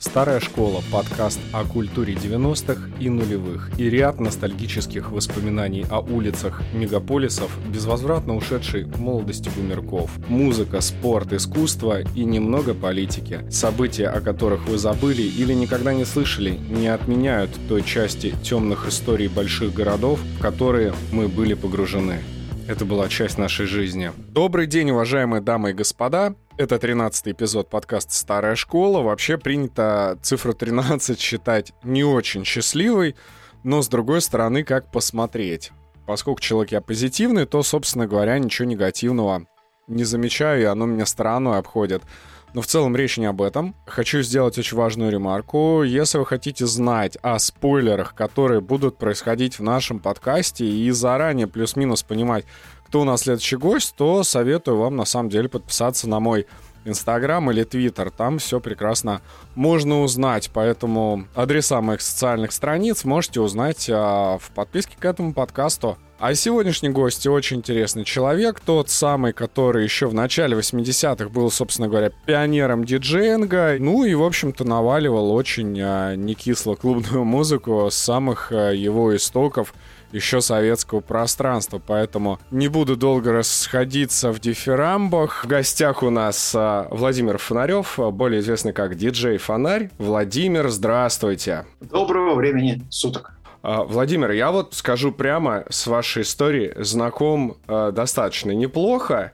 Старая школа – подкаст о культуре 90-х и нулевых и ряд ностальгических воспоминаний о улицах мегаполисов, безвозвратно ушедшей молодости бумерков. Музыка, спорт, искусство и немного политики. События, о которых вы забыли или никогда не слышали, не отменяют той части темных историй больших городов, в которые мы были погружены. Это была часть нашей жизни. Добрый день, уважаемые дамы и господа. Это 13 эпизод подкаста «Старая школа». Вообще принято цифру 13 считать не очень счастливой, но, с другой стороны, как посмотреть. Поскольку человек я позитивный, то, собственно говоря, ничего негативного не замечаю, и оно меня стороной обходит. Но в целом речь не об этом. Хочу сделать очень важную ремарку. Если вы хотите знать о спойлерах, которые будут происходить в нашем подкасте, и заранее плюс-минус понимать, кто у нас следующий гость, то советую вам на самом деле подписаться на мой Инстаграм или Твиттер. Там все прекрасно можно узнать. Поэтому адреса моих социальных страниц можете узнать а, в подписке к этому подкасту. А сегодняшний гость очень интересный человек, тот самый, который еще в начале 80-х был, собственно говоря, пионером диджеинга, ну и, в общем-то, наваливал очень а, некисло клубную музыку с самых а, его истоков еще советского пространства, поэтому не буду долго расходиться в дифирамбах. В гостях у нас а, Владимир Фонарев, более известный как диджей Фонарь. Владимир, здравствуйте. Доброго времени суток. А, Владимир, я вот скажу прямо, с вашей историей знаком э, достаточно неплохо.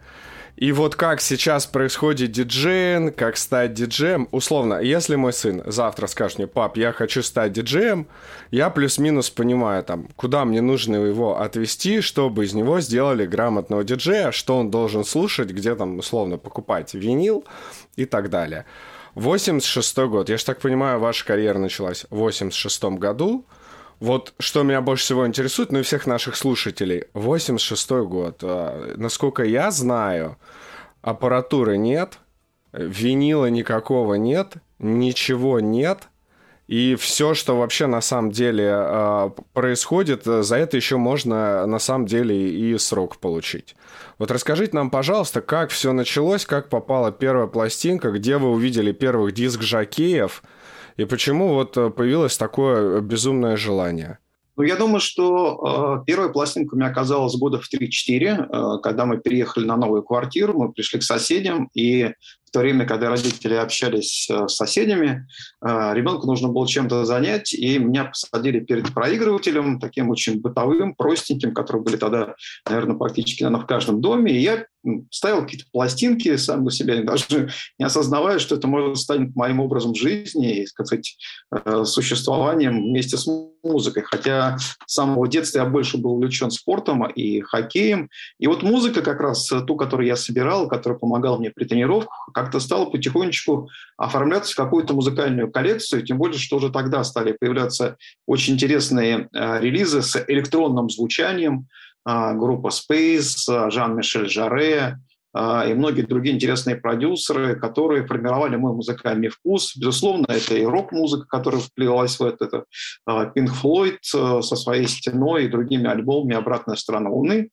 И вот как сейчас происходит диджеем, как стать диджеем, условно, если мой сын завтра скажет мне, пап, я хочу стать диджеем, я плюс-минус понимаю, там, куда мне нужно его отвести, чтобы из него сделали грамотного диджея, что он должен слушать, где там, условно, покупать винил и так далее. 86 год, я же так понимаю, ваша карьера началась в 86 году, вот что меня больше всего интересует, ну и всех наших слушателей. 86-й год. А, насколько я знаю, аппаратуры нет, винила никакого нет, ничего нет. И все, что вообще на самом деле э, происходит, за это еще можно на самом деле и срок получить. Вот расскажите нам, пожалуйста, как все началось, как попала первая пластинка, где вы увидели первых диск Жакеев – и почему вот э, появилось такое безумное желание? Ну, я думаю, что э, первая пластинка у меня оказалась года в 3-4, э, когда мы переехали на новую квартиру, мы пришли к соседям, и то время, когда родители общались э, с соседями, э, ребенку нужно было чем-то занять, и меня посадили перед проигрывателем, таким очень бытовым, простеньким, которые были тогда, наверное, практически наверное, в каждом доме, и я ставил какие-то пластинки сам на себя, даже не осознавая, что это может стать моим образом жизни и, сказать, э, существованием вместе с музыкой. Хотя с самого детства я больше был увлечен спортом и хоккеем. И вот музыка как раз ту, которую я собирал, которая помогала мне при тренировках, как-то стала потихонечку оформляться в какую-то музыкальную коллекцию, тем более, что уже тогда стали появляться очень интересные э, релизы с электронным звучанием, э, группа Space, Жан-Мишель Жаре, а, и многие другие интересные продюсеры, которые формировали мой музыкальный вкус. Безусловно, это и рок-музыка, которая вплелась в это, это а, Floyd э, со своей «Стеной» и другими альбомами «Обратная сторона Луны».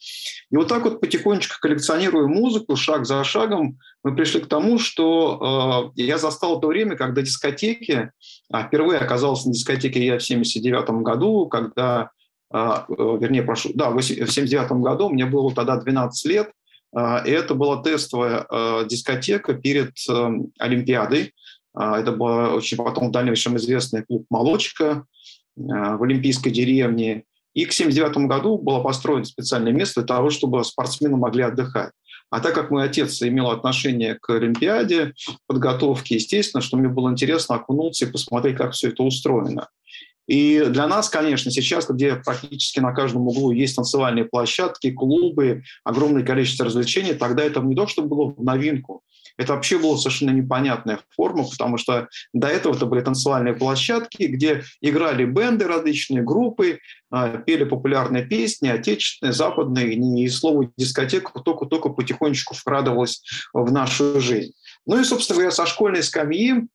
И вот так вот потихонечку коллекционируя музыку, шаг за шагом, мы пришли к тому, что э, я застал то время, когда дискотеки, а впервые оказался на дискотеке я в 79 году, когда а, э, вернее, прошу, да, в 79 году, мне было тогда 12 лет, а, и это была тестовая а, дискотека перед эм, Олимпиадой. А, это был очень потом в дальнейшем известный клуб «Молочка» в Олимпийской деревне. И к 1979 году было построено специальное место для того, чтобы спортсмены могли отдыхать. А так как мой отец имел отношение к Олимпиаде, подготовке, естественно, что мне было интересно окунуться и посмотреть, как все это устроено. И для нас, конечно, сейчас, где практически на каждом углу есть танцевальные площадки, клубы, огромное количество развлечений, тогда это не то, что было в новинку. Это вообще была совершенно непонятная форма, потому что до этого это были танцевальные площадки, где играли бенды различные, группы, а, пели популярные песни, отечественные, западные, и слово дискотека только-только потихонечку вкрадывалось в нашу жизнь. Ну и, собственно говоря, со школьной скамьи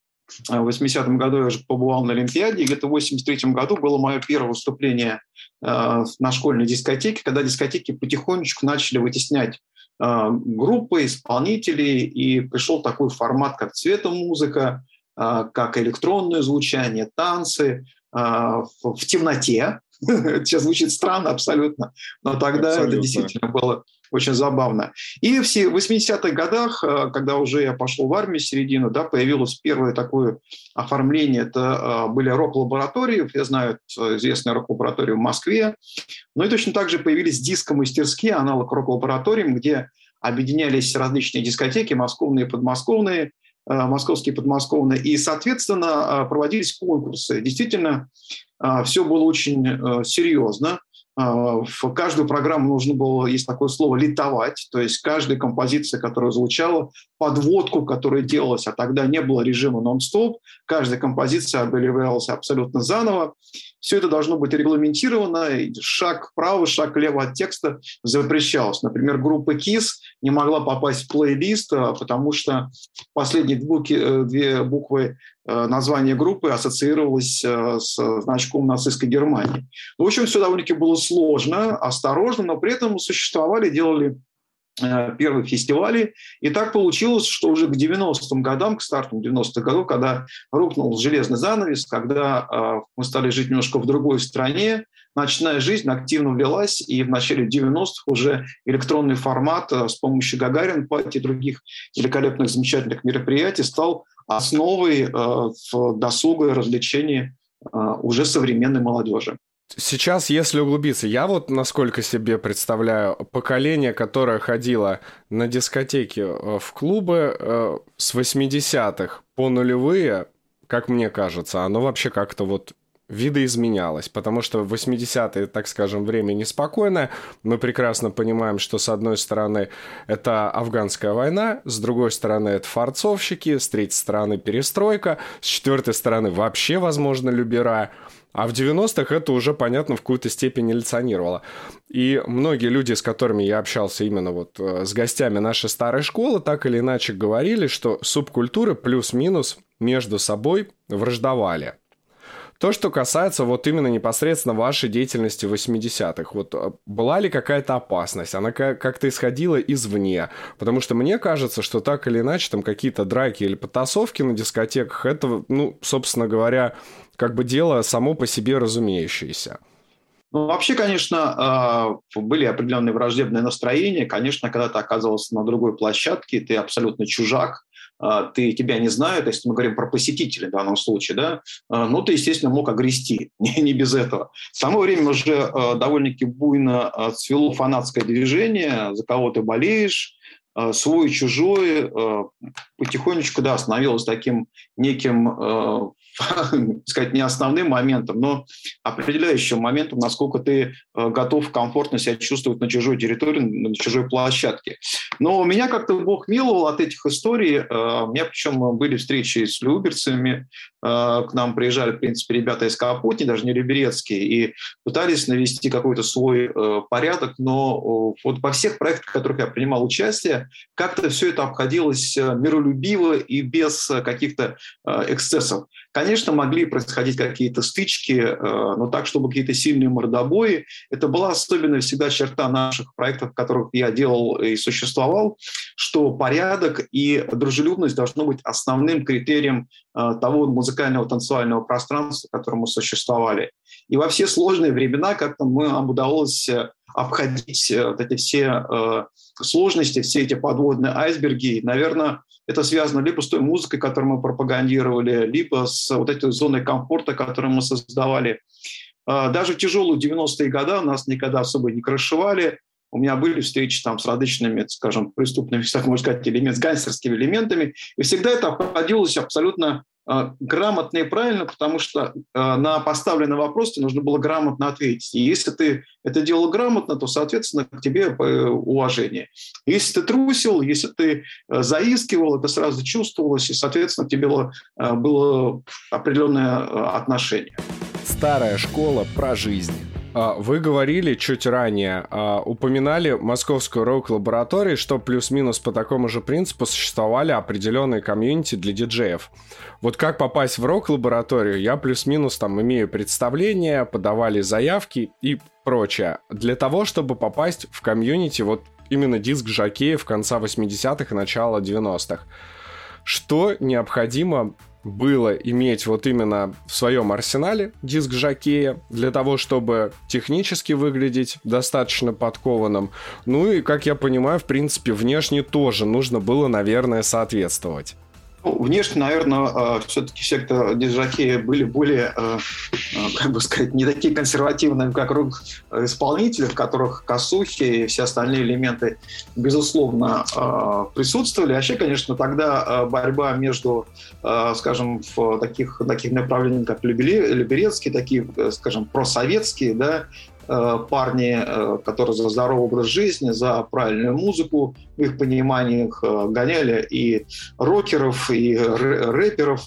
в 80-м году я уже побывал на Олимпиаде, и где-то в 83-м году было мое первое выступление э, на школьной дискотеке, когда дискотеки потихонечку начали вытеснять э, группы, исполнителей, и пришел такой формат, как цветомузыка, как электронное звучание, танцы в темноте. Сейчас звучит странно абсолютно, но тогда абсолютно. это действительно было очень забавно. И в 80-х годах, э, когда уже я пошел в армию середину, да, появилось первое такое оформление, это э, были рок-лаборатории, я знаю известную рок-лабораторию в Москве, но и точно так же появились диско-мастерские, аналог рок-лабораториям, где объединялись различные дискотеки, московные и подмосковные, э, московские и подмосковные, и, соответственно, проводились конкурсы. Действительно, все было очень серьезно. В каждую программу нужно было, есть такое слово, литовать, то есть каждая композиция, которая звучала, подводку, которая делалась, а тогда не было режима нон-стоп, каждая композиция обливалась абсолютно заново. Все это должно быть регламентировано, шаг вправо, шаг влево от текста запрещалось. Например, группа KISS не могла попасть в плейлист, а, потому что последние э, две буквы Э, название группы ассоциировалось э, с значком нацистской Германии. В общем, все довольно-таки было сложно, осторожно, но при этом существовали, делали первые фестивали. И так получилось, что уже к 90-м годам, к старту 90-х годов, когда рухнул железный занавес, когда мы стали жить немножко в другой стране, ночная жизнь активно влилась, и в начале 90-х уже электронный формат с помощью Гагарин, Пати и других великолепных, замечательных мероприятий стал основой э, досуга и развлечений э, уже современной молодежи. Сейчас, если углубиться, я вот насколько себе представляю, поколение, которое ходило на дискотеки э, в клубы с 80-х по нулевые, как мне кажется, оно вообще как-то вот видоизменялось, потому что в 80-е, так скажем, время неспокойное. Мы прекрасно понимаем, что с одной стороны это афганская война, с другой стороны это фарцовщики, с третьей стороны перестройка, с четвертой стороны вообще, возможно, любера. А в 90-х это уже, понятно, в какую-то степень эволюционировало. И многие люди, с которыми я общался именно вот э, с гостями нашей старой школы, так или иначе говорили, что субкультуры плюс-минус между собой враждовали. То, что касается вот именно непосредственно вашей деятельности в 80-х, вот а, была ли какая-то опасность? Она как-то исходила извне? Потому что мне кажется, что так или иначе там какие-то драки или потасовки на дискотеках, это, ну, собственно говоря, как бы дело само по себе разумеющееся. Ну, вообще, конечно, а, были определенные враждебные настроения. Конечно, когда ты оказывался на другой площадке, ты абсолютно чужак, ты, тебя не знают, если мы говорим про посетителей в данном случае, да, а, ну, ты, естественно, мог огрести, не, не без этого. В само время уже довольно-таки буйно цвело фанатское движение, за кого ты болеешь, свой чужой. Потихонечку, да, становилось таким неким сказать, не основным моментом, но определяющим моментом, насколько ты э, готов комфортно себя чувствовать на чужой территории, на чужой площадке. Но меня как-то Бог миловал от этих историй. Э, у меня причем были встречи с люберцами, э, к нам приезжали, в принципе, ребята из Капотни, даже не люберецкие, и пытались навести какой-то свой порядок, но вот во всех проектах, в которых я принимал участие, как-то все это обходилось миролюбиво и без каких-то эксцессов. Конечно, могли происходить какие-то стычки, э, но так, чтобы какие-то сильные мордобои. Это была особенная всегда черта наших проектов, в которых я делал и существовал, что порядок и дружелюбность должно быть основным критерием э, того музыкального танцевального пространства, в котором мы существовали. И во все сложные времена как-то мы, нам удалось э, обходить вот эти все сложности, все эти подводные айсберги. Наверное, это связано либо с той музыкой, которую мы пропагандировали, либо с вот этой зоной комфорта, которую мы создавали. А, даже в тяжелые 90-е годы нас никогда особо не крышевали. У меня были встречи там с различными, скажем, преступными, так можно сказать, элемент, гангстерскими элементами. И всегда это обходилось абсолютно грамотно и правильно, потому что а, на поставленный вопрос тебе нужно было грамотно ответить. И если ты это делал грамотно, то, соответственно, к тебе э, уважение. Если ты трусил, если ты э, заискивал, это сразу чувствовалось, и, соответственно, к тебе было, э, было определенное отношение. Старая школа про жизнь. А, вы говорили чуть ранее, а, упоминали Московскую рок-лабораторию, что плюс-минус по такому же принципу существовали определенные комьюнити для диджеев. Вот как попасть в рок-лабораторию, я плюс-минус там имею представление, подавали заявки и прочее. Для того, чтобы попасть в комьюнити, вот именно диск Жакеев конца 80-х и начала 90-х. Что необходимо было иметь вот именно в своем арсенале диск жакея для того, чтобы технически выглядеть достаточно подкованным. Ну и, как я понимаю, в принципе, внешне тоже нужно было, наверное, соответствовать. Ну, внешне, наверное, э, все-таки все, кто диджаки были более, э, э, как бы сказать, не такие консервативные, как рук исполнителей, в которых косухи и все остальные элементы, безусловно, присутствовали. Вообще, конечно, тогда борьба между, скажем, в таких, таких направлениях, как Люберецкий, такие, скажем, просоветские, да, Э, парни, э, которые за здоровый образ жизни, за правильную музыку, в их пониманиях э, гоняли и рокеров, и рэперов,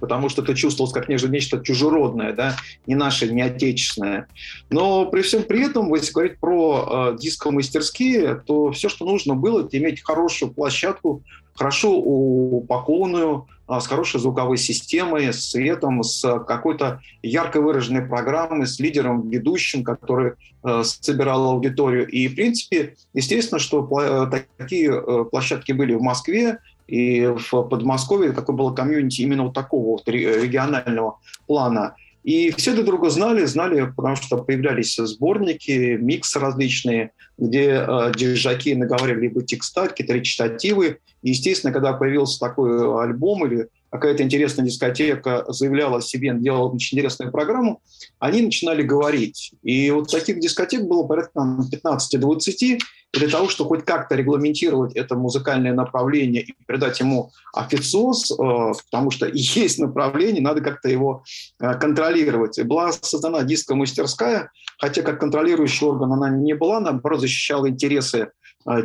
потому что это чувствовалось как нечто чужеродное, да, не наше, не отечественное. Но при всем при этом, если говорить про э, диско-мастерские, то все, что нужно было, это иметь хорошую площадку, хорошо упакованную, а, с хорошей звуковой системой, с светом, с какой-то ярко выраженной программой, с лидером, ведущим, который э, собирал аудиторию. И, в принципе, естественно, что э, такие э, площадки были в Москве, и в Подмосковье такое было комьюнити именно вот такого регионального плана. И все друг друга знали, знали, потому что появлялись сборники, миксы различные, где э, диджаки наговаривали либо текста, какие-то речитативы, и, естественно, когда появился такой альбом или какая-то интересная дискотека заявляла о себе, делала очень интересную программу, они начинали говорить. И вот таких дискотек было порядка 15-20, для того, чтобы хоть как-то регламентировать это музыкальное направление и придать ему официоз, э, потому что есть направление, надо как-то его э, контролировать. И была создана диско-мастерская, хотя как контролирующий орган она не была, наоборот, защищала интересы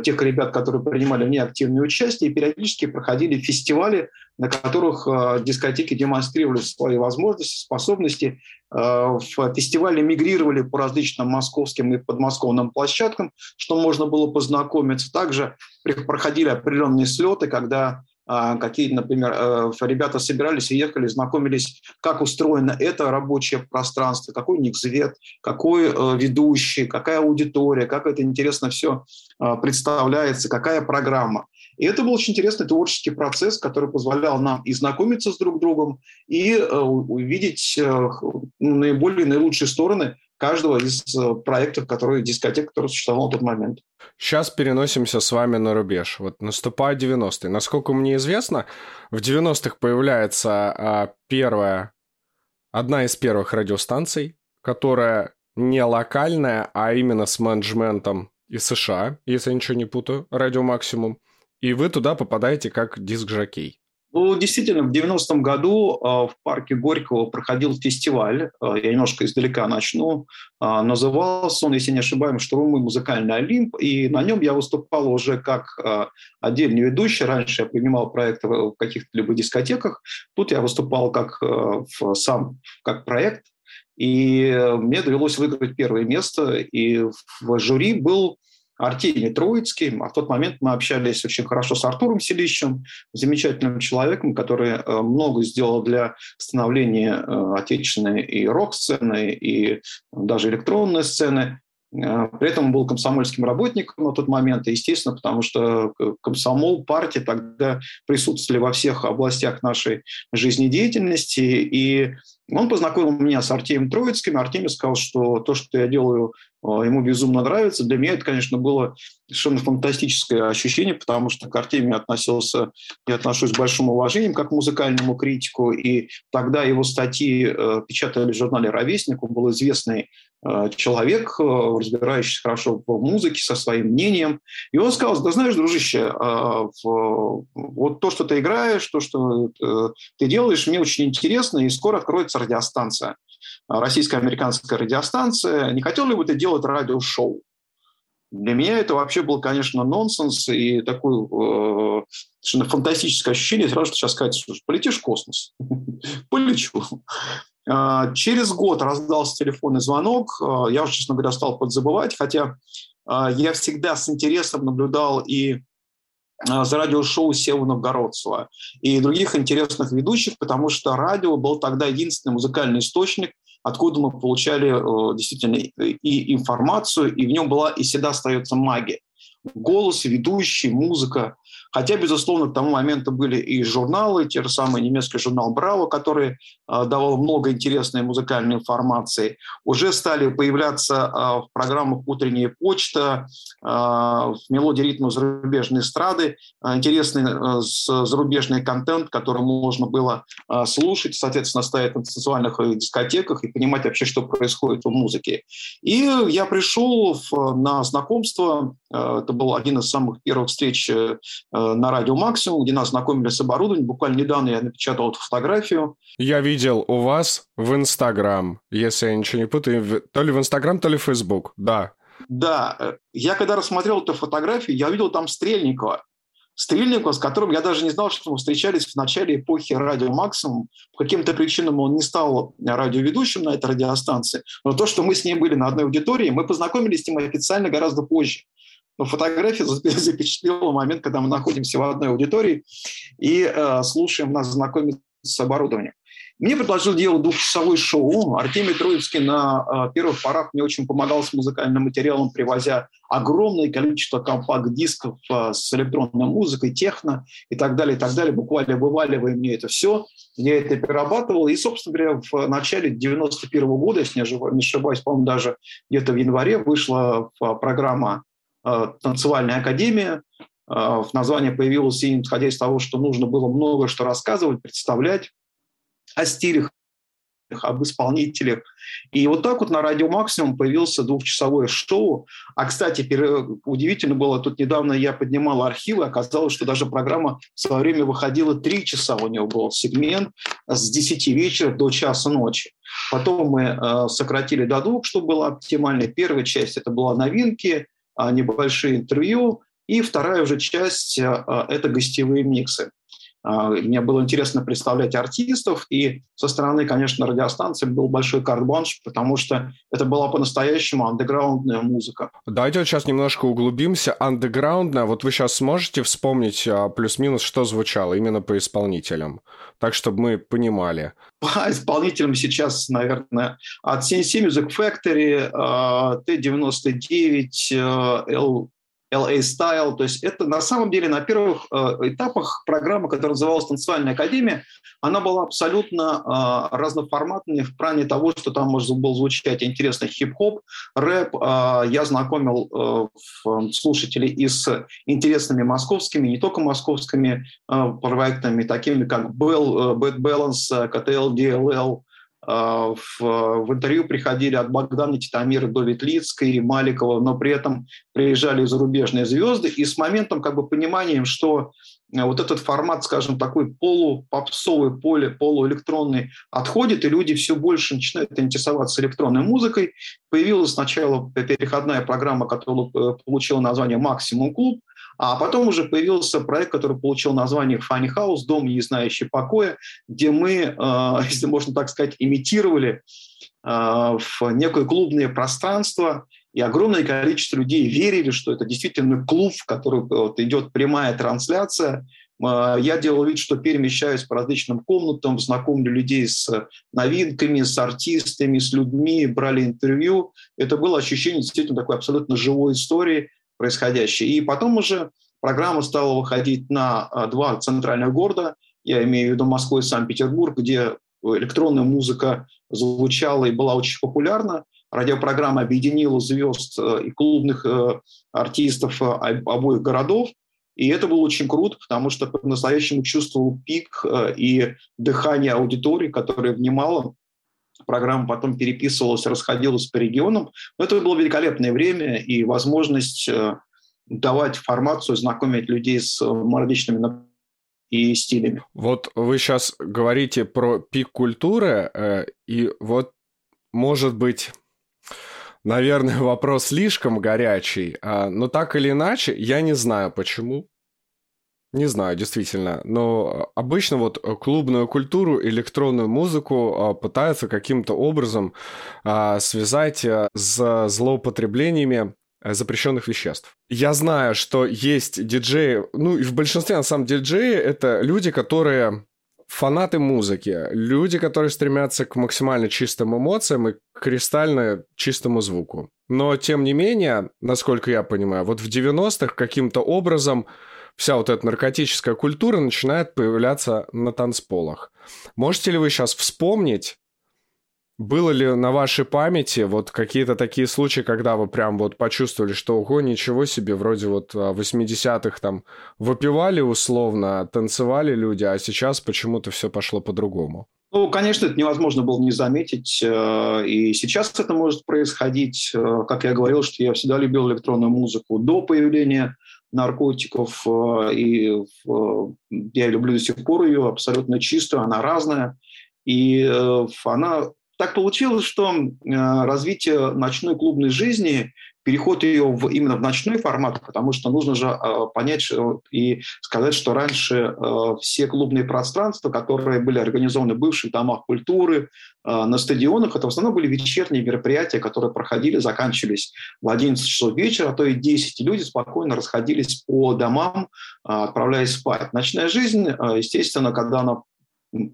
тех ребят, которые принимали в ней активное участие, и периодически проходили фестивали, на которых э, дискотеки демонстрировали свои возможности, способности. Э, в фестивале мигрировали по различным московским и подмосковным площадкам, что можно было познакомиться. Также проходили определенные слеты, когда какие, например, э, ребята собирались и ехали, знакомились, как устроено это рабочее пространство, какой у них цвет, какой э, ведущий, какая аудитория, как это интересно все а, представляется, какая программа. И это был очень интересный творческий процесс, который позволял нам и знакомиться с друг другом, и э, увидеть ну, наиболее наилучшие стороны каждого из э, проектов, которые дискотек, который существовал в тот момент. Сейчас переносимся с вами на рубеж. Вот наступают 90-е. Насколько мне известно, в 90-х появляется а, первая, одна из первых радиостанций, которая не локальная, а именно с менеджментом из США, если я ничего не путаю, Радио Максимум. И вы туда попадаете как диск-жокей. Ну, действительно, в 90-м году э, в парке Горького проходил фестиваль, э, я немножко издалека начну, э, назывался он, если не ошибаемся, «Штурмовой музыкальный Олимп», и на нем я выступал уже как отдельный ведущий. Раньше я принимал проекты в каких-то либо дискотеках, тут я выступал как в, сам как проект, и мне довелось выиграть первое место, и в жюри был Артемий Троицкий. А в тот момент мы общались очень хорошо с Артуром Селищем, замечательным человеком, который э, много сделал для становления э, отечественной и рок-сцены, и даже электронной сцены. Э, при этом он был комсомольским работником на тот момент, естественно, потому что комсомол, партии тогда присутствовали во всех областях нашей жизнедеятельности, и он познакомил меня с Артемием Троицким. Артемий сказал, что то, что я делаю, э, ему безумно нравится. Для меня это, конечно, было совершенно фантастическое ощущение, потому что к Артемию относился, я отношусь с большим уважением как музыкальному критику. И тогда его статьи э, печатали в журнале «Ровесник». Он был известный э, человек, разбирающийся хорошо в музыке, со своим мнением. И он сказал, да знаешь, дружище, вот то, что ты играешь, то, что ты делаешь, мне очень интересно, и скоро откроется радиостанция, российско-американская радиостанция. Не хотел ли бы ты делать радиошоу? Для меня это вообще был, конечно, нонсенс и такое э, совершенно фантастическое ощущение. Сразу сейчас сказать, что полетишь в космос. Полечу. А, через год раздался телефонный звонок. А, я уже, честно говоря, стал подзабывать, хотя а, я всегда с интересом наблюдал и за радиошоу Сева Новгородцева и других интересных ведущих, потому что радио был тогда единственный музыкальный источник, откуда мы получали э, действительно и информацию, и в нем была и всегда остается магия. Голос, ведущий, музыка. Хотя, безусловно, к тому моменту были и журналы, те же самые немецкий журнал «Браво», который давал много интересной музыкальной информации. Уже стали появляться в программах «Утренняя почта», в «Мелодии ритма зарубежной эстрады» интересный зарубежный контент, который можно было слушать, соответственно, стоять на танцевальных дискотеках и понимать вообще, что происходит в музыке. И я пришел на знакомство, это был один из самых первых встреч э, на радио «Максимум», где нас знакомили с оборудованием. Буквально недавно я напечатал эту фотографию. Я видел у вас в Инстаграм, если я ничего не путаю, то ли в Инстаграм, то ли в Фейсбук, да. Да, э, я когда рассмотрел эту фотографию, я увидел там Стрельникова. Стрельникова, с которым я даже не знал, что мы встречались в начале эпохи радио «Максимум». По каким-то причинам он не стал радиоведущим на этой радиостанции, но то, что мы с ним были на одной аудитории, мы познакомились с ним официально гораздо позже. Но фотография запечатлела момент, когда мы находимся в одной аудитории и э, слушаем нас знакомиться с оборудованием. Мне предложил делать двухчасовое шоу. Артемий Троицкий на э, первых порах мне очень помогал с музыкальным материалом, привозя огромное количество компакт-дисков э, с электронной музыкой, техно и так далее, и так далее. Буквально вываливая мне это все. Я это перерабатывал. И, собственно говоря, в начале 91 -го года, если не ошибаюсь, по-моему, даже где-то в январе вышла программа Э, танцевальная академия. Э, в названии появилось и исходя из того, что нужно было много что рассказывать, представлять о стилях, об исполнителях. И вот так вот на Радио Максимум появился двухчасовое шоу. А, кстати, удивительно было, тут недавно я поднимал архивы, оказалось, что даже программа в свое время выходила три часа, у него был сегмент с 10 вечера до часа ночи. Потом мы э, сократили до двух, чтобы была оптимальная. Первая часть – это была новинки, небольшие интервью, и вторая уже часть а, а, – это гостевые миксы. Мне было интересно представлять артистов, и со стороны, конечно, радиостанции был большой карт-банш, потому что это была по-настоящему андеграундная музыка. Давайте вот сейчас немножко углубимся. Андеграундная, вот вы сейчас сможете вспомнить плюс-минус, что звучало именно по исполнителям? Так, чтобы мы понимали. По исполнителям сейчас, наверное, от CNC Music Factory, T99, L LA Style. То есть это на самом деле на первых э, этапах программа, которая называлась «Танцевальная академия», она была абсолютно э, разноформатной в плане того, что там может был звучать интересный хип-хоп, рэп. Э, я знакомил э, слушателей и с интересными московскими, не только московскими проектами, такими как Bell, Bad Balance, KTL, DLL, а, в, в интервью приходили от Богдана Титамира до Ветлицкой, Маликова, но при этом приезжали зарубежные звезды, и с моментом как бы пониманием, что э, вот этот формат, скажем, такой полупопсовый, поле, полуэлектронный отходит, и люди все больше начинают интересоваться электронной музыкой. Появилась сначала переходная программа, которая э, получила название «Максимум Клуб», а потом уже появился проект, который получил название Funny House, дом, не знающий покоя, где мы, э, если можно так сказать, имитировали э, в некое клубное пространство, и огромное количество людей верили, что это действительно клуб, в который вот, идет прямая трансляция. Э, я делал вид, что перемещаюсь по различным комнатам, знакомлю людей с новинками, с артистами, с людьми, брали интервью. Это было ощущение действительно такой абсолютно живой истории, происходящее. И потом уже программа стала выходить на а, два центральных города, я имею в виду Москву и Санкт-Петербург, где электронная музыка звучала и была очень популярна. Радиопрограмма объединила звезд э, и клубных э, артистов э, обоих городов. И это было очень круто, потому что по-настоящему чувствовал пик и дыхание аудитории, которая внимала. Программа потом переписывалась, расходилась по регионам. Но это было великолепное время и возможность давать информацию, знакомить людей с э, различными и стилями. Вот вы сейчас говорите про пик культуры, э, и вот, может быть, наверное, вопрос слишком горячий, а, но так или иначе, я не знаю почему. Не знаю, действительно. Но обычно вот клубную культуру, электронную музыку а, пытаются каким-то образом а, связать с злоупотреблениями Э, запрещенных веществ. Я знаю, что есть диджеи, ну и в большинстве на самом деле диджеи это люди, которые фанаты музыки, люди, которые стремятся к максимально чистым эмоциям и кристально чистому звуку. Но, тем не менее, насколько я понимаю, вот в 90-х каким-то образом вся вот эта наркотическая культура начинает появляться на танцполах. Можете ли вы сейчас вспомнить, было ли на вашей памяти вот какие-то такие случаи, когда вы прям вот почувствовали, что ого, ничего себе, вроде вот 80-х а, там выпивали условно, танцевали люди, а сейчас почему-то все пошло по-другому? Ну, конечно, это невозможно было не заметить. Э, и сейчас это может происходить. Э, как я говорил, что я всегда любил электронную музыку до появления наркотиков. Э, и я люблю до сих пор ее абсолютно чистую, она разная. И она так получилось, что развитие ночной клубной жизни переход ее в, именно в ночной формат, потому что нужно же э, понять и сказать, что раньше э, все клубные пространства, которые были организованы в бывших домах культуры, э, на стадионах, это в основном были вечерние мероприятия, которые проходили, заканчивались в 11 часов вечера, а то и 10, и люди спокойно расходились по домам, э, отправляясь спать. Ночная жизнь, э, естественно, когда она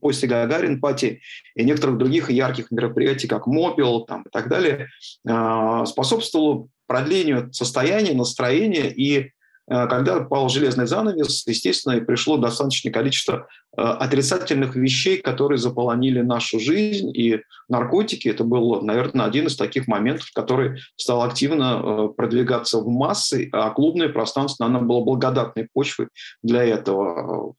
после Гагарин пати и некоторых других ярких мероприятий, как Мобил там, и так далее, э, способствовало продлению состояния, настроения. И э, когда пал железный занавес, естественно, пришло достаточное количество э, отрицательных вещей, которые заполонили нашу жизнь. И наркотики – это был, наверное, один из таких моментов, который стал активно э, продвигаться в массы, а клубное пространство, оно было благодатной почвой для этого.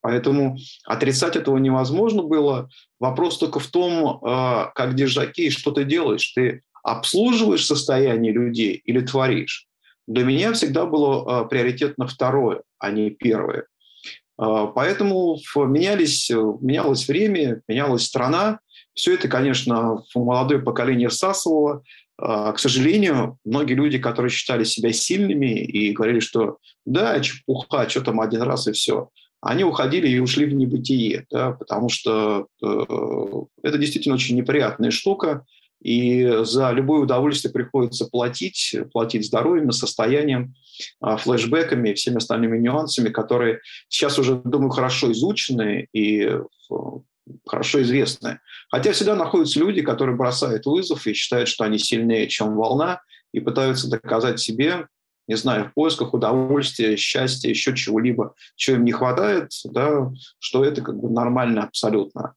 Поэтому отрицать этого невозможно было. Вопрос только в том, как держаки, что ты делаешь. Ты обслуживаешь состояние людей или творишь. Для меня всегда было э, приоритетно второе, а не первое. Э, поэтому менялись, менялось время, менялась страна. Все это, конечно, молодое поколение всасывало. Э, к сожалению, многие люди, которые считали себя сильными и говорили, что да, чепуха, что там один раз и все, они уходили и ушли в небытие, да, потому что э, это действительно очень неприятная штука. И за любое удовольствие приходится платить, платить здоровьем, состоянием, а, флешбеками и всеми остальными нюансами, которые сейчас уже, думаю, хорошо изучены и э, хорошо известны. Хотя всегда находятся люди, которые бросают вызов и считают, что они сильнее, чем волна, и пытаются доказать себе, не знаю, в поисках удовольствия, счастья, еще чего-либо, чего им не хватает, да, что это как бы нормально абсолютно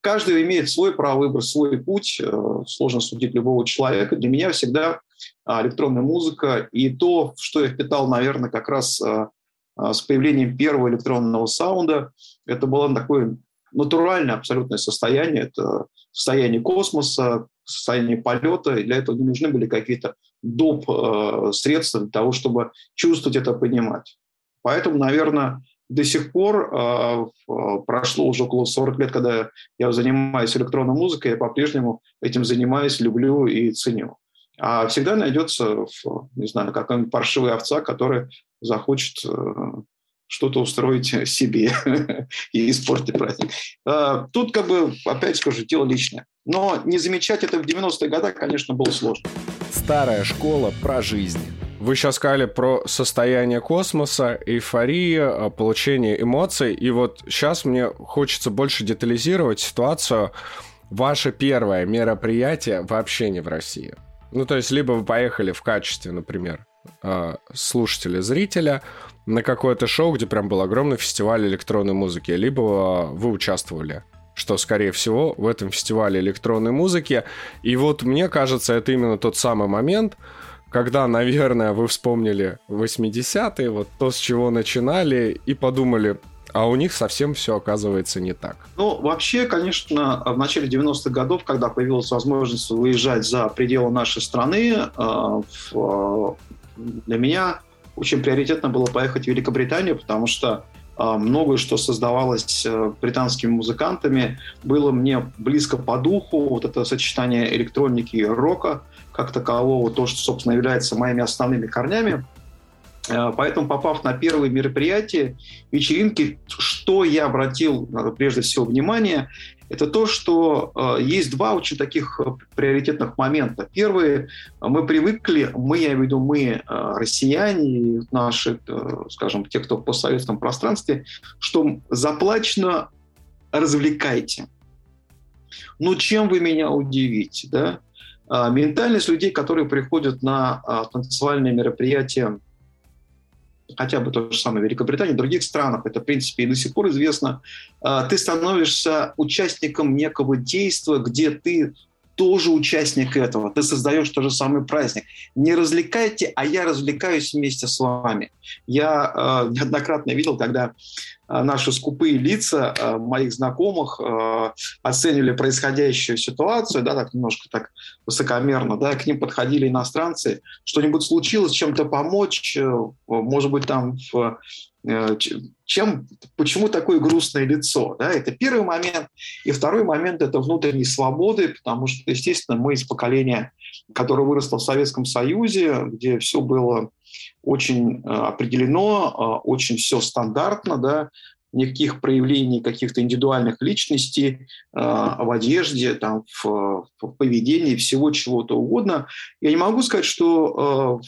каждый имеет свой право выбора, свой путь. Э, сложно судить любого человека. Для меня всегда а, электронная музыка и то, что я впитал, наверное, как раз а, а, с появлением первого электронного саунда, это было такое натуральное абсолютное состояние. Это состояние космоса, состояние полета. И для этого не нужны были какие-то доп. Э, средства для того, чтобы чувствовать это, понимать. Поэтому, наверное, до сих пор э, прошло уже около 40 лет, когда я занимаюсь электронной музыкой, я по-прежнему этим занимаюсь, люблю и ценю. А всегда найдется, не знаю, какая-нибудь паршивая овца, которая захочет э, что-то устроить себе и испортить праздник. Э, тут, как бы, опять скажу, дело личное. Но не замечать это в 90-е годы, конечно, было сложно. Старая школа про жизнь. Вы сейчас сказали про состояние космоса, эйфория, а, получение эмоций. И вот сейчас мне хочется больше детализировать ситуацию. Ваше первое мероприятие вообще не в России. Ну, то есть, либо вы поехали в качестве, например, а, слушателя-зрителя на какое-то шоу, где прям был огромный фестиваль электронной музыки, либо а, вы участвовали что, скорее всего, в этом фестивале электронной музыки. И вот мне кажется, это именно тот самый момент, когда, наверное, вы вспомнили 80-е, вот то, с чего начинали, и подумали, а у них совсем все оказывается не так. Ну, вообще, конечно, в начале 90-х годов, когда появилась возможность выезжать за пределы нашей страны, э, э, для меня очень приоритетно было поехать в Великобританию, потому что э, многое, что создавалось британскими музыкантами, было мне близко по духу. Вот это сочетание электроники и рока – как такового, то, что, собственно, является моими основными корнями. Э, поэтому, попав на первые мероприятия, вечеринки, что я обратил прежде всего внимание, это то, что э, есть два очень таких э, приоритетных момента. Первый, мы привыкли, мы, я имею в виду мы, э, россияне, наши, э, скажем, те, кто в постсоветском пространстве, что заплачено развлекайте. Ну, чем вы меня удивите, да? А, ментальность людей, которые приходят на а, танцевальные мероприятия хотя бы то же самое Великобритании, в других странах, это, в принципе, и до сих пор известно, ты становишься участником некого действия, где ты тоже участник этого. Ты создаешь тот же самый праздник. Не развлекайте, а я развлекаюсь вместе с вами. Я э, неоднократно видел, когда э, наши скупые лица э, моих знакомых э, оценивали происходящую ситуацию, да, так немножко так высокомерно, да, к ним подходили иностранцы, что-нибудь случилось, чем-то помочь, э, может быть, там в чем, почему такое грустное лицо. Да? Это первый момент. И второй момент – это внутренней свободы, потому что, естественно, мы из поколения, которое выросло в Советском Союзе, где все было очень э, определено, э, очень все стандартно, да, никаких проявлений каких-то индивидуальных личностей в одежде, там, в, поведении, всего чего-то угодно. Я не могу сказать, что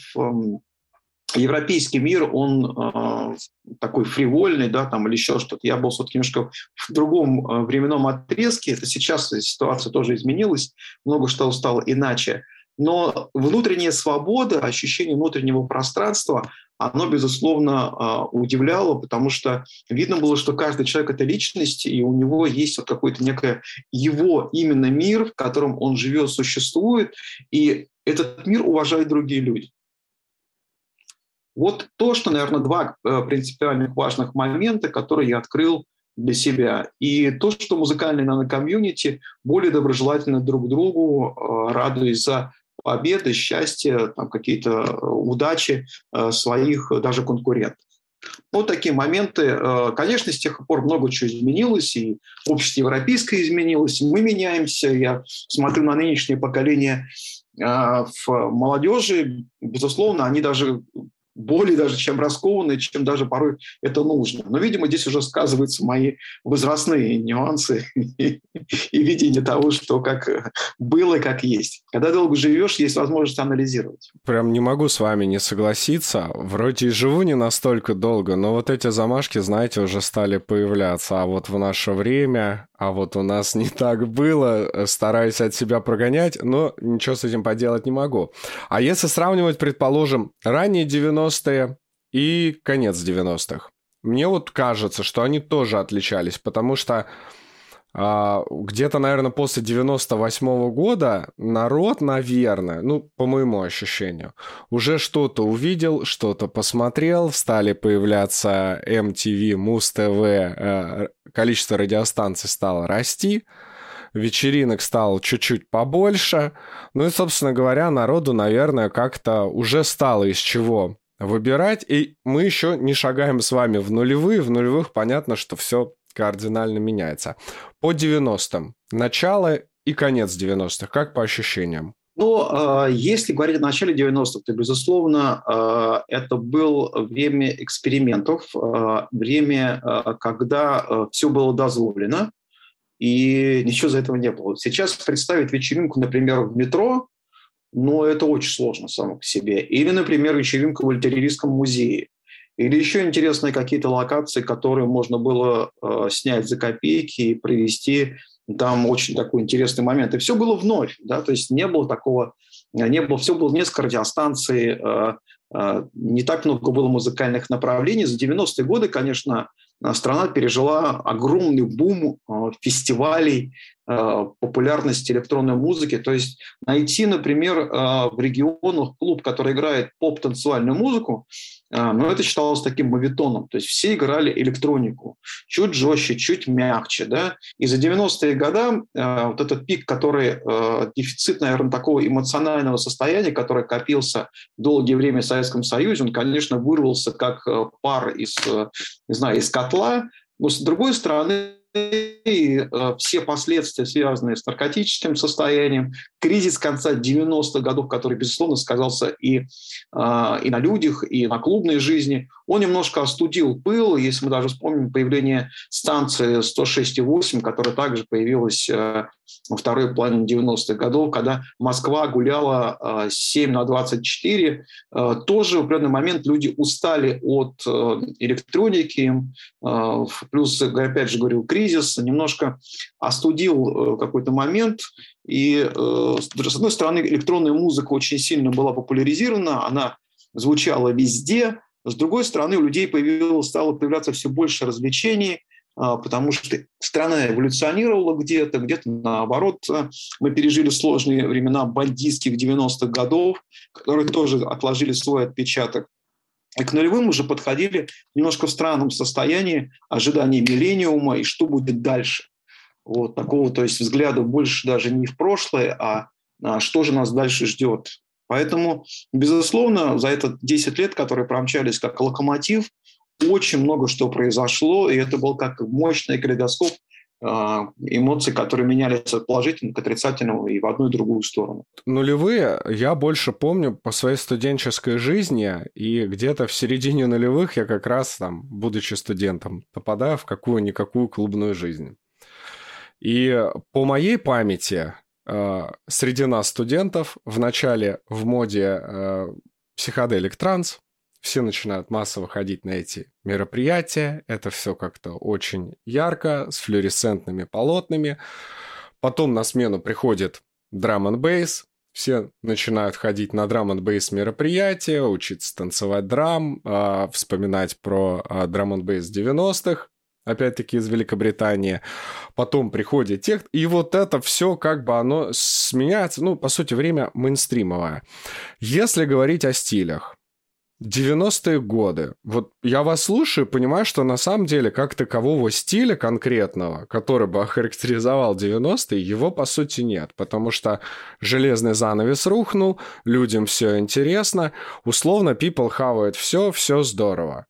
европейский мир, он э, такой фривольный, да, там, или еще что-то. Я был все-таки немножко в другом э, временном отрезке. Это сейчас ситуация тоже изменилась, много что стало иначе. Но внутренняя свобода, ощущение внутреннего пространства, оно, безусловно, э, удивляло, потому что видно было, что каждый человек – это личность, и у него есть вот какой-то некое его именно мир, в котором он живет, существует, и этот мир уважают другие люди. Вот то, что, наверное, два э, принципиальных важных момента, которые я открыл для себя. И то, что музыкальные нано-комьюнити более доброжелательны друг другу, э, радуясь за победы, счастье, там, какие-то э, удачи своих даже конкурентов. Вот такие моменты. Конечно, с тех пор много чего изменилось, и общество европейское изменилось, мы меняемся. Я смотрю на нынешнее поколение в молодежи, безусловно, они даже более даже, чем раскованные, чем даже порой это нужно. Но, видимо, здесь уже сказываются мои возрастные нюансы и, видение того, что как было, как есть. Когда долго живешь, есть возможность анализировать. Прям не могу с вами не согласиться. Вроде и живу не настолько долго, но вот эти замашки, знаете, уже стали появляться. А вот в наше время а вот у нас не так было, э, стараюсь от себя прогонять, но ничего с этим поделать не могу. А если сравнивать, предположим, ранние 90-е и конец 90-х, мне вот кажется, что они тоже отличались, потому что где-то, наверное, после 98 -го года народ, наверное, ну, по моему ощущению, уже что-то увидел, что-то посмотрел, стали появляться MTV, Муз-ТВ, э, количество радиостанций стало расти, вечеринок стало чуть-чуть побольше, ну и, собственно говоря, народу, наверное, как-то уже стало из чего выбирать, и мы еще не шагаем с вами в нулевые, в нулевых понятно, что все кардинально меняется. По 90-м. Начало и конец 90-х. Как по ощущениям? Ну, а, если говорить о начале 90-х, то, безусловно, а, это было время экспериментов, а, время, когда все было дозволено, и ничего за этого не было. Сейчас представить вечеринку, например, в метро, но это очень сложно само по себе. Или, например, вечеринку в альтерьеристском музее. Или еще интересные какие-то локации, которые можно было э, снять за копейки и провести там очень такой интересный момент. И все было вновь, да, то есть не было такого, не было, все было несколько радиостанций, э, э, не так много было музыкальных направлений. За 90-е годы, конечно, страна пережила огромный бум э, фестивалей, э, популярности электронной музыки. То есть найти, например, э, в регионах клуб, который играет поп-танцевальную музыку, но это считалось таким мовитоном. То есть все играли электронику. Чуть жестче, чуть мягче. Да? И за 90-е годы вот этот пик, который дефицит, наверное, такого эмоционального состояния, который копился долгое время в Советском Союзе, он, конечно, вырвался как пар из, не знаю, из котла, но с другой стороны, и все последствия, связанные с наркотическим состоянием, кризис конца 90-х годов, который, безусловно, сказался и, э, и на людях, и на клубной жизни, он немножко остудил пыл. Если мы даже вспомним появление станции 106,8, которая также появилась э, во второй половине 90-х годов, когда Москва гуляла 7 на 24, тоже в определенный момент люди устали от электроники, плюс, опять же говорю, кризис, немножко остудил э, какой-то момент. И, э, с одной стороны, электронная музыка очень сильно была популяризирована, она звучала везде, С другой стороны, у людей появилось, стало появляться все больше развлечений, а, потому что страна эволюционировала где-то, где-то наоборот. Мы пережили сложные времена бандитских 90-х годов, которые тоже отложили свой отпечаток. И к нулевым уже подходили немножко в странном состоянии ожидания миллениума и что будет дальше. Вот такого, то есть взгляда больше даже не в прошлое, а, а что же нас дальше ждет. Поэтому, безусловно, за это 10 лет, которые промчались как локомотив, очень много что произошло, и это был как мощный калейдоскоп а, эмоций, которые менялись от положительного к отрицательному и в одну и другую сторону. Нулевые я больше помню по своей студенческой жизни, и где-то в середине нулевых я как раз там, будучи студентом, попадаю в какую-никакую клубную жизнь. И по моей памяти а, среди нас студентов в начале в моде а, психоделик транс, все начинают массово ходить на эти мероприятия. Это все как-то очень ярко, с флуоресцентными полотнами. Потом на смену приходит драм н бейс. Все начинают ходить на драм н бейс мероприятия, учиться танцевать драм, э, вспоминать про э, драм н бейс 90-х, опять-таки из Великобритании. Потом приходит тех, и вот это все как бы оно сменяется, ну, по сути, время мейнстримовое. Если говорить о стилях, 90-е годы. Вот я вас слушаю, понимаю, что на самом деле как такового стиля конкретного, который бы охарактеризовал 90-е, его по сути нет, потому что железный занавес рухнул, людям все интересно, условно people хавают все, все здорово.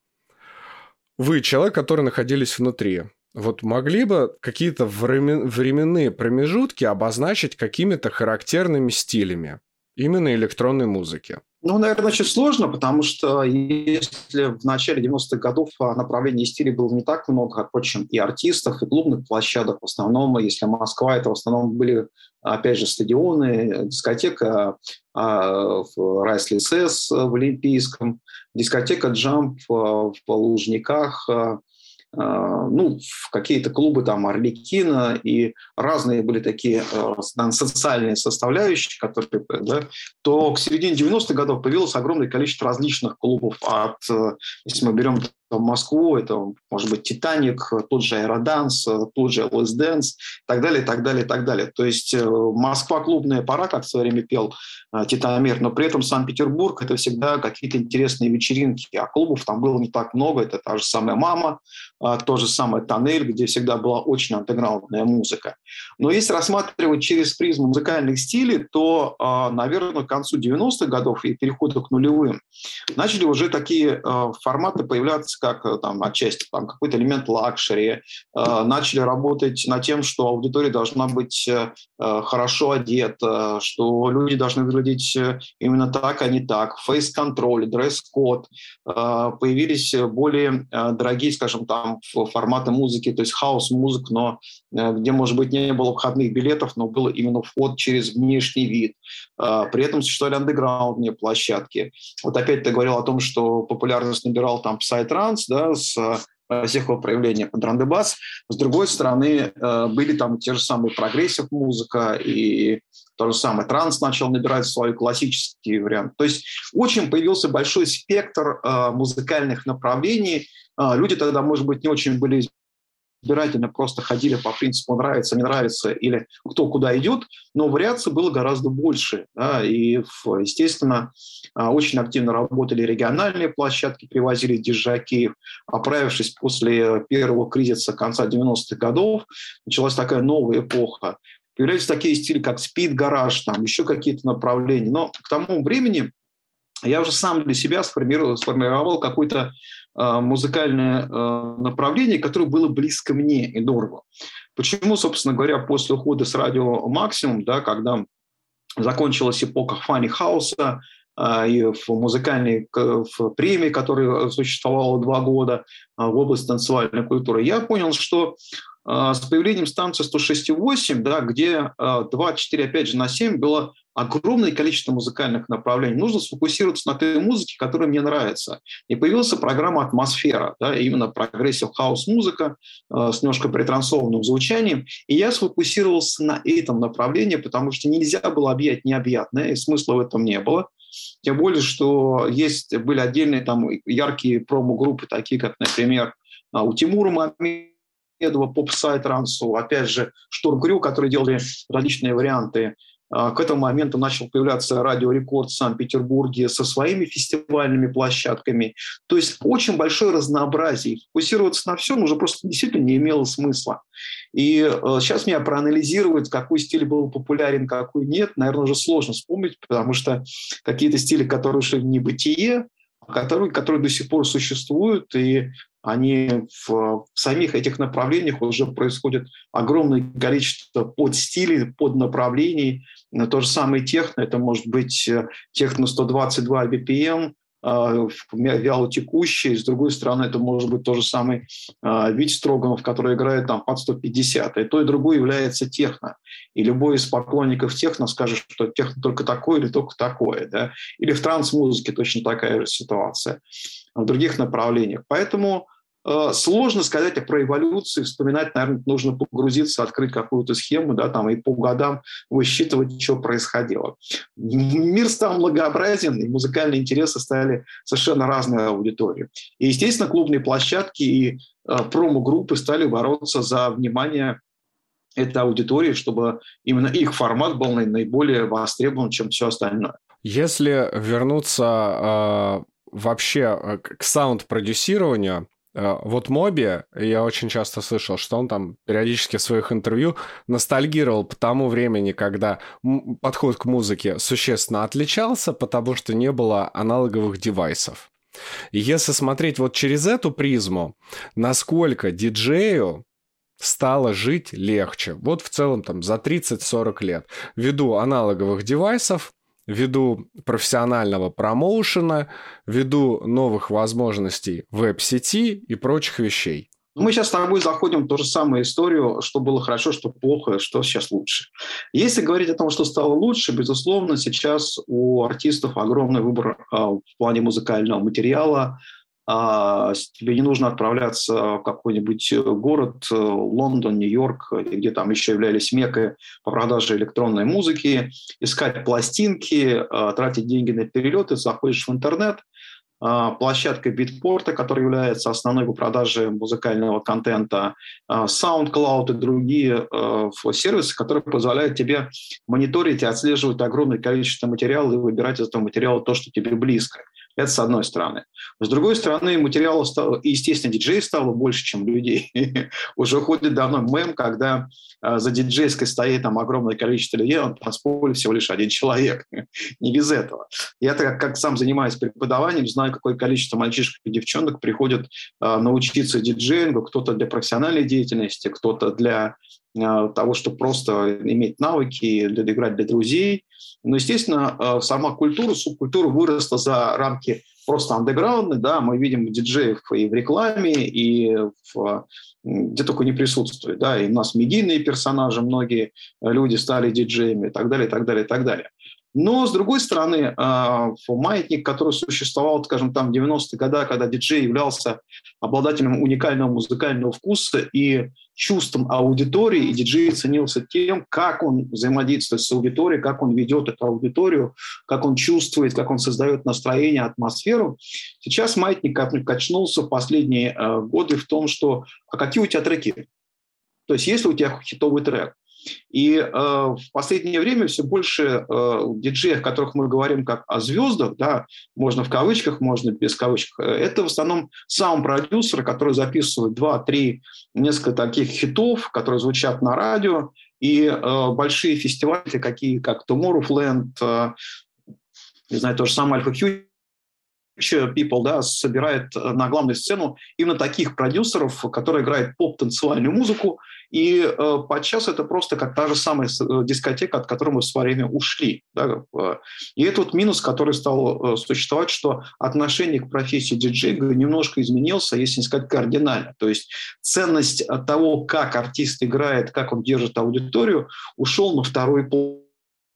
Вы человек, который находились внутри. Вот могли бы какие-то временные промежутки обозначить какими-то характерными стилями именно электронной музыки? Ну, наверное, очень сложно, потому что если в начале 90-х годов направлений стиля было не так много, впрочем, и артистов, и клубных площадок в основном, если Москва, это в основном были, опять же, стадионы, дискотека а, в Райсли СС в Олимпийском, дискотека Джамп в Лужниках, а, ну, в какие-то клубы там Орликина, и разные были такие э, социальные составляющие, которые, да, то к середине 90-х годов появилось огромное количество различных клубов. От, э, если мы берем в Москву, это может быть Титаник, тот же Aerodance, тот же LSDance, и так далее, так далее, так далее. То есть э, Москва клубная пора, как в свое время пел э, Титомир, но при этом Санкт-Петербург – это всегда какие-то интересные вечеринки, а клубов там было не так много. Это та же самая «Мама», э, то же самое «Тоннель», где всегда была очень андеграундная музыка. Но если рассматривать через призму музыкальных стилей, то, наверное, к концу 90-х годов и переходу к нулевым начали уже такие форматы появляться, как э, там отчасти там, какой-то элемент luxury, э, начали работать над тем, что аудитория должна быть э, хорошо одета, что люди должны выглядеть именно так, а не так, фейс-контроль, дресс-код, появились более дорогие, скажем, там форматы музыки, то есть хаус-музыка, но где, может быть, не было входных билетов, но был именно вход через внешний вид. При этом существовали андеграундные площадки. Вот опять ты говорил о том, что популярность набирал там Psytrance, транс, да, с э, всех его проявлений drum and bass. С другой стороны, э, были там те же самые progressive музыка и то же самое транс начал набирать свой классический вариант. То есть очень появился большой спектр э, музыкальных направлений. Люди тогда, может быть, не очень были избирательно просто ходили по принципу нравится, не нравится или кто куда идет, но вариаций было гораздо больше. Да, и, естественно, а, очень активно работали региональные площадки, привозили диджакеев. Оправившись после первого кризиса конца 90-х годов, началась такая новая эпоха. Появлялись такие стили, как спид-гараж, там еще какие-то направления. Но к тому времени я уже сам для себя сформировал, сформировал какое-то э, музыкальное э, направление, которое было близко мне и дорого. Почему, собственно говоря, после ухода с радио «Максимум», да, когда закончилась эпоха фанни хауса, э, и в музыкальной в премии, которая существовала два года в области танцевальной культуры, я понял, что с появлением станции 106.8, да, где 24, опять же, на 7 было огромное количество музыкальных направлений. Нужно сфокусироваться на той музыке, которая мне нравится. И появилась программа «Атмосфера», да, именно progressive хаус-музыка э, с немножко притрансованным звучанием. И я сфокусировался на этом направлении, потому что нельзя было объять необъятное, и смысла в этом не было. Тем более, что есть, были отдельные там яркие промо-группы, такие как, например, а, у Тимура Мамедова, по psytrance у, опять же, Storm Crew, которые делали различные варианты а, к этому моменту начал появляться Радио Рекорд в Санкт-Петербурге со своими фестивальными площадками. То есть очень большое разнообразие. Фокусироваться на всем уже просто действительно не имело смысла. И сейчас э, мне проанализировать, какой стиль был популярен, какой нет, наверное, уже сложно вспомнить, потому что какие-то стили, которые ушли в небытие, которые, которые до сих пор существуют, и они в, самих этих направлениях уже происходит огромное количество подстилей, поднаправлений. То же самое техно, это может быть э, техно 122 BPM, а, вяло текущий, с другой стороны, это может быть тот же самый а, Вить Строганов, который играет там под 150. И то, и другое является техно. И любой из поклонников техно скажет, что техно только такое или только такое. Да? Или в транс-музыке точно такая же ситуация в других направлениях. Поэтому сложно сказать про эволюцию, вспоминать, наверное, нужно погрузиться, открыть какую-то схему, да, там, и по годам высчитывать, что происходило. Мир стал многообразен, и музыкальные интересы стали совершенно разной аудиторией. И, естественно, клубные площадки и э, промо-группы стали бороться за внимание этой аудитории, чтобы именно их формат был наиболее востребован, чем все остальное. Если вернуться э, вообще э, к саунд-продюсированию, Э, вот Моби, я очень часто слышал, что он там периодически в своих интервью ностальгировал по тому времени, когда подход к музыке существенно отличался, потому что не было аналоговых девайсов. И если смотреть вот через эту призму, насколько диджею стало жить легче. Вот в целом там за 30-40 лет. Ввиду аналоговых девайсов, ввиду профессионального промоушена, ввиду новых возможностей веб-сети и прочих вещей. Мы сейчас с тобой заходим в ту же самую историю, что было хорошо, что плохо, что сейчас лучше. Если говорить о том, что стало лучше, безусловно, сейчас у артистов огромный выбор а, в плане музыкального материала, тебе не нужно отправляться в какой-нибудь э, город, э, Лондон, Нью-Йорк, где там еще являлись мекой по продаже электронной музыки, искать пластинки, а, тратить деньги на перелеты, заходишь в интернет, а, площадка Битпорта, которая является основной по продаже музыкального контента, SoundCloud и другие сервисы, которые позволяют тебе мониторить и отслеживать огромное количество материала и выбирать из этого материала то, что тебе близко. Это с одной стороны. С другой стороны, материалов стало, естественно, диджей стало больше, чем людей. Уже ходит давно мем, когда э, за диджейской стоит там огромное количество людей, он танцполе всего лишь один человек. Не без этого. Я так как сам занимаюсь преподаванием, знаю, какое количество мальчишек и девчонок приходят э, научиться диджеингу, кто-то для профессиональной деятельности, кто-то для того, чтобы просто иметь навыки, играть для друзей. Но, естественно, э, сама культура, субкультура выросла за рамки просто андеграунда, да, мы видим диджеев и в рекламе, и в, где только не присутствует, да, и у нас медийные персонажи, многие люди стали диджеями и так далее, и так далее, и так далее. Но, с другой стороны, а, маятник, который существовал, скажем, там в 90-е годы, когда диджей являлся обладателем уникального музыкального вкуса и чувством аудитории, и диджей ценился тем, как он взаимодействует с аудиторией, как он ведет эту аудиторию, как он чувствует, как он создает настроение, атмосферу. Сейчас маятник качнулся в последние а, годы в том, что а какие у тебя треки? То есть если у тебя хитовый трек, и э, в последнее время все больше э, диджеев, о которых мы говорим как о звездах, да, можно в кавычках, можно без кавычек, э, это в основном саунд-продюсеры, которые записывают два-три несколько таких хитов, которые звучат на радио, и э, большие фестивали, какие как Tomorrowland, э, не знаю, то же самое Alpha Q, People да, собирает на главную сцену именно таких продюсеров, которые играют поп-танцевальную музыку, и э, подчас это просто как та же самая э, дискотека, от которой мы в свое время ушли. Да? И это вот минус, который стал э, существовать, что отношение к профессии диджея немножко изменился, если не сказать кардинально. То есть ценность того, как артист играет, как он держит аудиторию, ушел на второй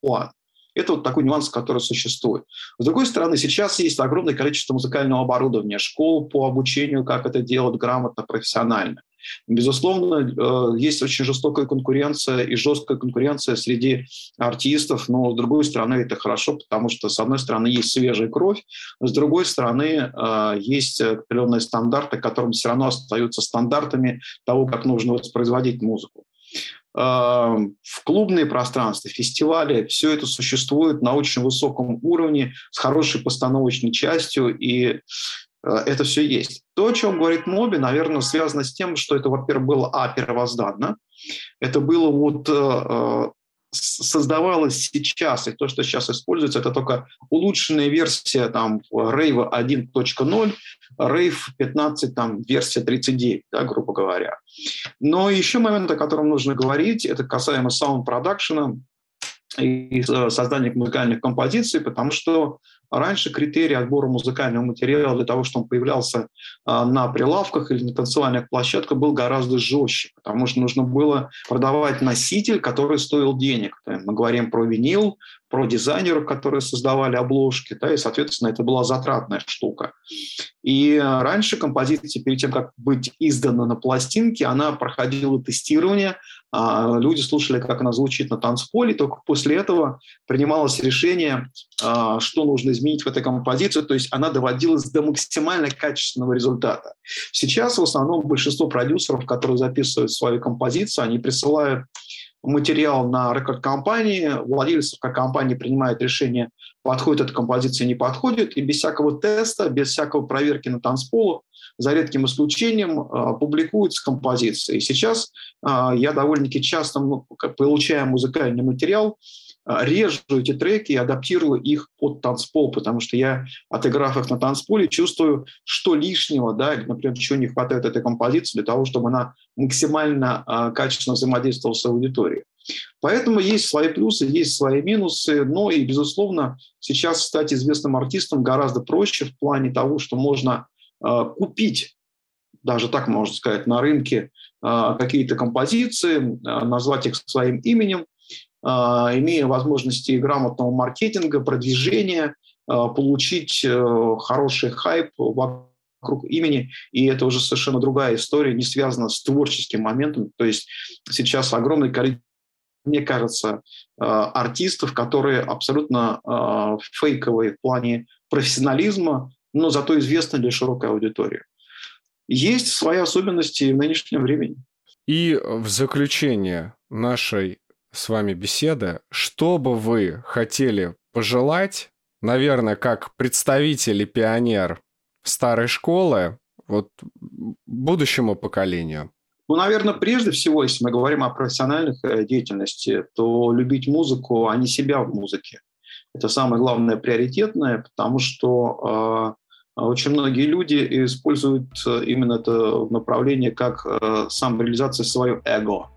план. Это вот такой нюанс, который существует. С другой стороны, сейчас есть огромное количество музыкального оборудования, школ по обучению, как это делать грамотно, профессионально. Безусловно, есть очень жестокая конкуренция и жесткая конкуренция среди артистов, но с другой стороны это хорошо, потому что с одной стороны есть свежая кровь, с другой стороны есть определенные стандарты, которым все равно остаются стандартами того, как нужно воспроизводить музыку в клубные пространства, фестивали, все это существует на очень высоком уровне, с хорошей постановочной частью, и э, это все есть. То, о чем говорит Моби, наверное, связано с тем, что это, во-первых, было, а, первозданно, это было вот э, создавалось сейчас, и то, что сейчас используется, это только улучшенная версия там Rave 1.0, Rave 15, там, версия 39, да, грубо говоря. Но еще момент, о котором нужно говорить, это касаемо саунд-продакшена и э, создания музыкальных композиций, потому что Раньше критерии отбора музыкального материала для того, чтобы он появлялся а, на прилавках или на танцевальных площадках, был гораздо жестче, потому что нужно было продавать носитель, который стоил денег. Мы говорим про винил, про дизайнеров, которые создавали обложки, да, и, соответственно, это была затратная штука. И раньше композиция, перед тем, как быть издана на пластинке, она проходила тестирование, а, люди слушали, как она звучит на танцполе, только после этого принималось решение, а, что нужно изменить в этой композиции, то есть она доводилась до максимально качественного результата. Сейчас в основном большинство продюсеров, которые записывают свои композиции, они присылают материал на рекорд-компании, владелец компании принимает решение, подходит эта композиция, не подходит, и без всякого теста, без всякого проверки на танцполу, за редким исключением, э, публикуются композиции. И сейчас э, я довольно-таки часто получая музыкальный материал, режу эти треки и адаптирую их под танцпол, потому что я, отыграв их на танцполе, чувствую, что лишнего, да, или, например, чего не хватает этой композиции для того, чтобы она максимально э, качественно взаимодействовала с аудиторией. Поэтому есть свои плюсы, есть свои минусы, но и, безусловно, сейчас стать известным артистом гораздо проще в плане того, что можно э, купить, даже так можно сказать, на рынке э, какие-то композиции, э, назвать их своим именем, а, имея возможности грамотного маркетинга, продвижения, а, получить э, хороший хайп вокруг имени, и это уже совершенно другая история, не связана с творческим моментом. То есть сейчас огромное количество мне кажется, а, артистов, которые абсолютно фейковые в плане профессионализма, но зато известны для широкой аудитории. Есть свои особенности в нынешнем времени. И в заключение нашей с вами беседа. Что бы вы хотели пожелать, наверное, как представитель и пионер старой школы, вот будущему поколению? Ну, наверное, прежде всего, если мы говорим о профессиональных э, деятельности, то любить музыку, а не себя в музыке. Это самое главное приоритетное, потому что э, очень многие люди используют э, именно это направление как э, самореализация своего эго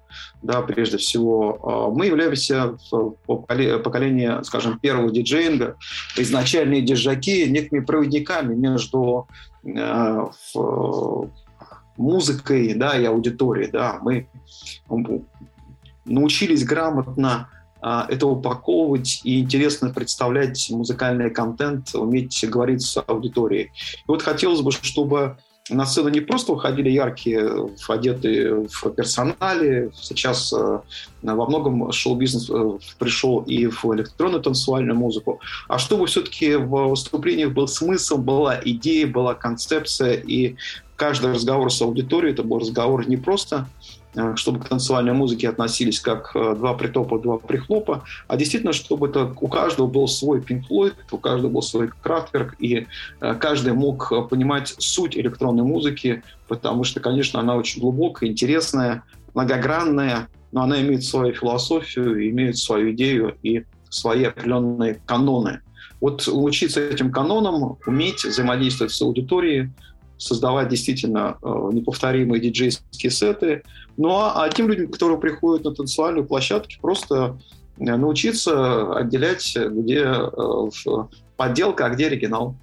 да, прежде всего. А, мы являемся в поколении, скажем, первого диджеинга, изначальные диджаки, некими проводниками между э, музыкой да, и аудиторией. Да. Мы научились грамотно а, это упаковывать и интересно представлять музыкальный контент, уметь говорить с аудиторией. И вот хотелось бы, чтобы на сцену не просто выходили яркие, одетые в персонале. Сейчас э, во многом шоу-бизнес э, пришел и в электронную танцевальную музыку. А чтобы все-таки в выступлениях был смысл, была идея, была концепция, и каждый разговор с аудиторией это был разговор не просто Э, чтобы к танцевальной музыке относились как э, два притопа, два прихлопа, а действительно, чтобы это у каждого был свой Pink у каждого был свой Крафтверк, и э, каждый мог понимать суть электронной музыки, потому что, конечно, она очень глубокая, интересная, многогранная, но она имеет свою философию, имеет свою идею и свои определенные каноны. Вот учиться этим канонам, уметь взаимодействовать с аудиторией, создавать действительно э, неповторимые диджейские сеты. Ну а, а тем людям, которые приходят на танцевальную площадку, просто э, научиться отделять, где э, подделка, а где оригинал.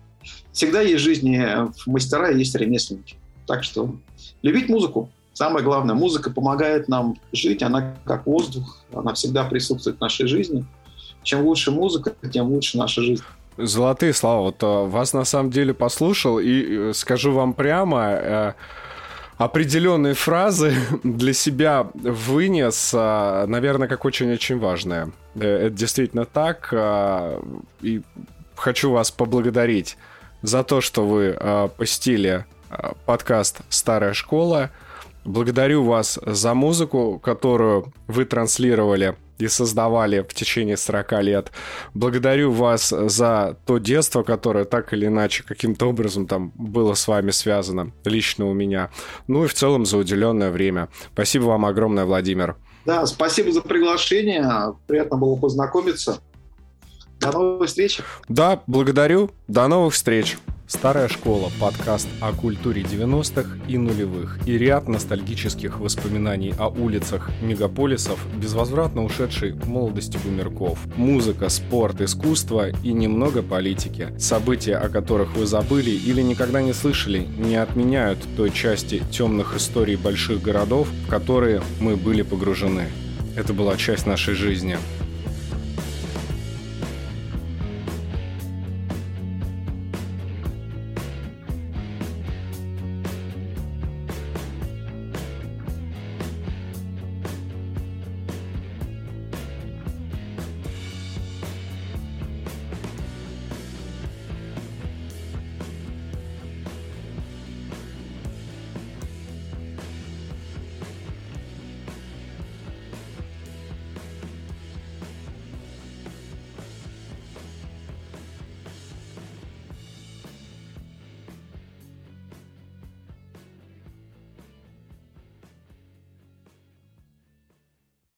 Всегда есть в жизни мастера и есть ремесленники. Так что любить музыку. Самое главное, музыка помогает нам жить, она как воздух, она всегда присутствует в нашей жизни. Чем лучше музыка, тем лучше наша жизнь. Золотые слова. Вот э, вас на самом деле послушал и э, скажу вам прямо, э, определенные фразы для себя вынес, наверное, как очень-очень важное. Это действительно так. И хочу вас поблагодарить за то, что вы посетили подкаст «Старая школа». Благодарю вас за музыку, которую вы транслировали и создавали в течение 40 лет. Благодарю вас за то детство, которое так или иначе каким-то образом там было с вами связано, лично у меня. Ну и в целом за уделенное время. Спасибо вам огромное, Владимир. Да, спасибо за приглашение. Приятно было познакомиться. До новых встреч. Да, благодарю. До новых встреч. Старая школа – подкаст о культуре 90-х и нулевых и ряд ностальгических воспоминаний о улицах мегаполисов, безвозвратно ушедшей молодости бумерков. Музыка, спорт, искусство и немного политики. События, о которых вы забыли или никогда не слышали, не отменяют той части темных историй больших городов, в которые мы были погружены. Это была часть нашей жизни.